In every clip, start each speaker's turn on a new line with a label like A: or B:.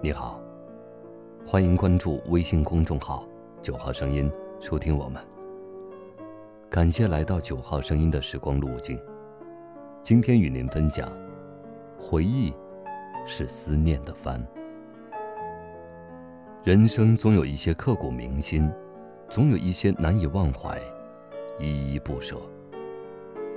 A: 你好，欢迎关注微信公众号“九号声音”，收听我们。感谢来到九号声音的时光路径。今天与您分享：回忆是思念的帆。人生总有一些刻骨铭心，总有一些难以忘怀，依依不舍，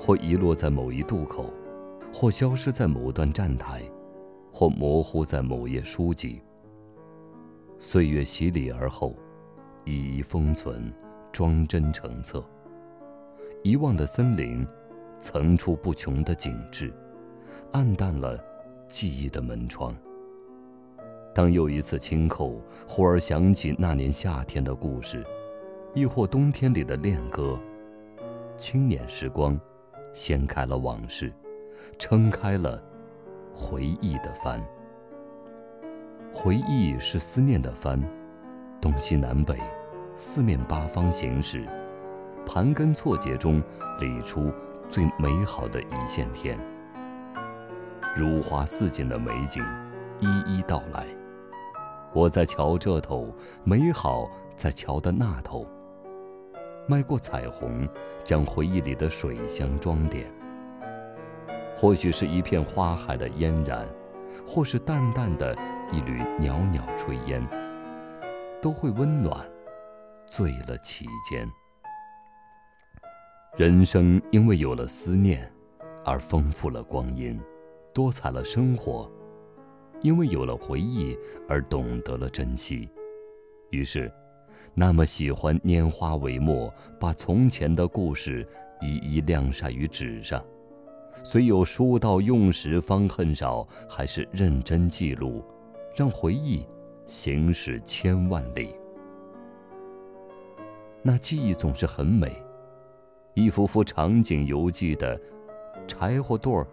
A: 或遗落在某一渡口，或消失在某段站台。或模糊在某页书籍。岁月洗礼而后，一一封存，装帧成册。遗忘的森林，层出不穷的景致，暗淡了记忆的门窗。当又一次轻叩，忽而想起那年夏天的故事，亦或冬天里的恋歌。青年时光，掀开了往事，撑开了。回忆的帆，回忆是思念的帆，东西南北，四面八方行驶，盘根错节中理出最美好的一线天。如花似锦的美景，一一道来。我在桥这头，美好在桥的那头。迈过彩虹，将回忆里的水乡装点。或许是一片花海的嫣然，或是淡淡的一缕袅袅炊烟，都会温暖醉了其间。人生因为有了思念，而丰富了光阴，多彩了生活；因为有了回忆，而懂得了珍惜。于是，那么喜欢拈花为墨，把从前的故事一一晾晒于纸上。虽有书到用时方恨少，还是认真记录，让回忆行驶千万里。那记忆总是很美，一幅幅场景犹记的：柴火垛儿、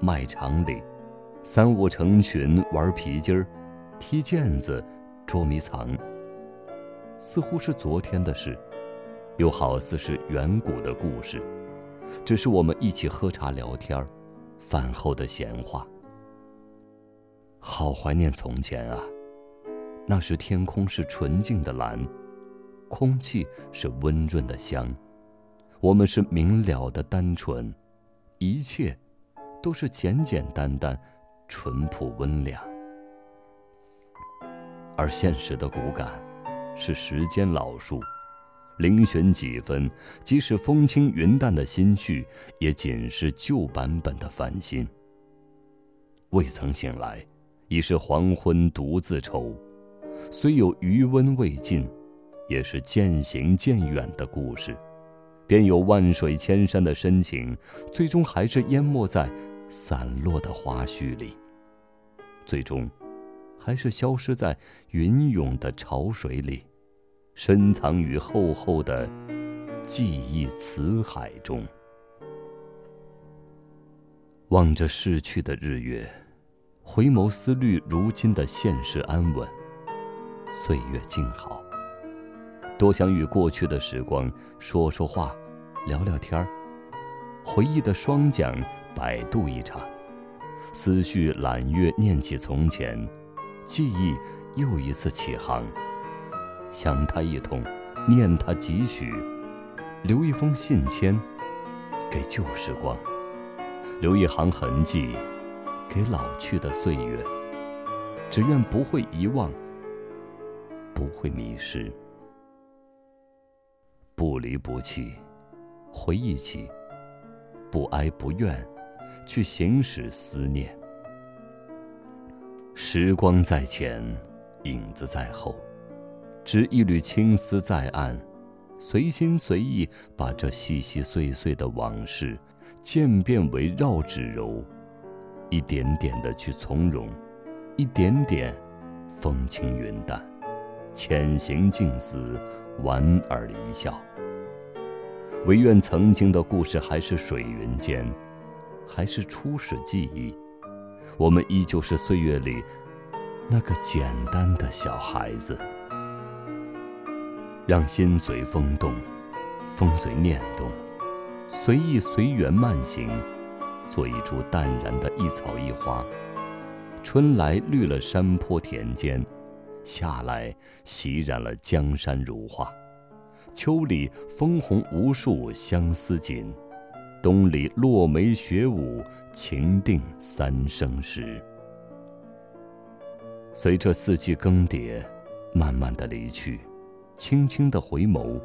A: 卖场里，三五成群玩皮筋儿、踢毽子、捉迷藏。似乎是昨天的事，又好似是远古的故事。只是我们一起喝茶聊天饭后的闲话。好怀念从前啊！那时天空是纯净的蓝，空气是温润的香，我们是明了的单纯，一切都是简简单单、淳朴温良。而现实的骨感，是时间老树。零选几分，即使风轻云淡的心绪，也仅是旧版本的繁星。未曾醒来，已是黄昏独自愁。虽有余温未尽，也是渐行渐远的故事。便有万水千山的深情，最终还是淹没在散落的花絮里。最终，还是消失在云涌的潮水里。深藏于厚厚的记忆辞海中。望着逝去的日月，回眸思虑如今的现实安稳，岁月静好。多想与过去的时光说说话，聊聊天儿。回忆的双桨摆渡一场，思绪揽月念起从前，记忆又一次起航。想他一通，念他几许，留一封信笺给旧时光，留一行痕迹给老去的岁月。只愿不会遗忘，不会迷失，不离不弃，回忆起，不哀不怨，去行使思念。时光在前，影子在后。执一缕青丝在案，随心随意把这细细碎碎的往事渐变为绕指柔，一点点的去从容，一点点风轻云淡，浅行静思，莞尔一笑。唯愿曾经的故事还是水云间，还是初始记忆，我们依旧是岁月里那个简单的小孩子。让心随风动，风随念动，随意随缘慢行，做一株淡然的一草一花，春来绿了山坡田间，夏来洗染了江山如画，秋里枫红无数相思锦，冬里落梅雪舞情定三生石。随着四季更迭，慢慢的离去，轻轻的回眸，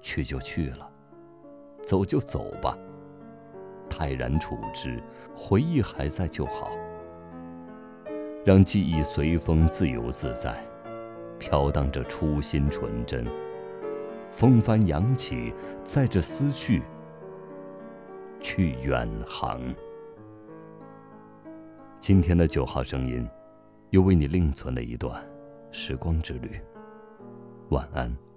A: 去就去了，走就走吧。泰然处之，回忆还在就好。让记忆随风自由自在，飘荡着初心纯真。风帆扬起，载着思绪去远航。今天的九号声音，又为你另存了一段时光之旅。晚安。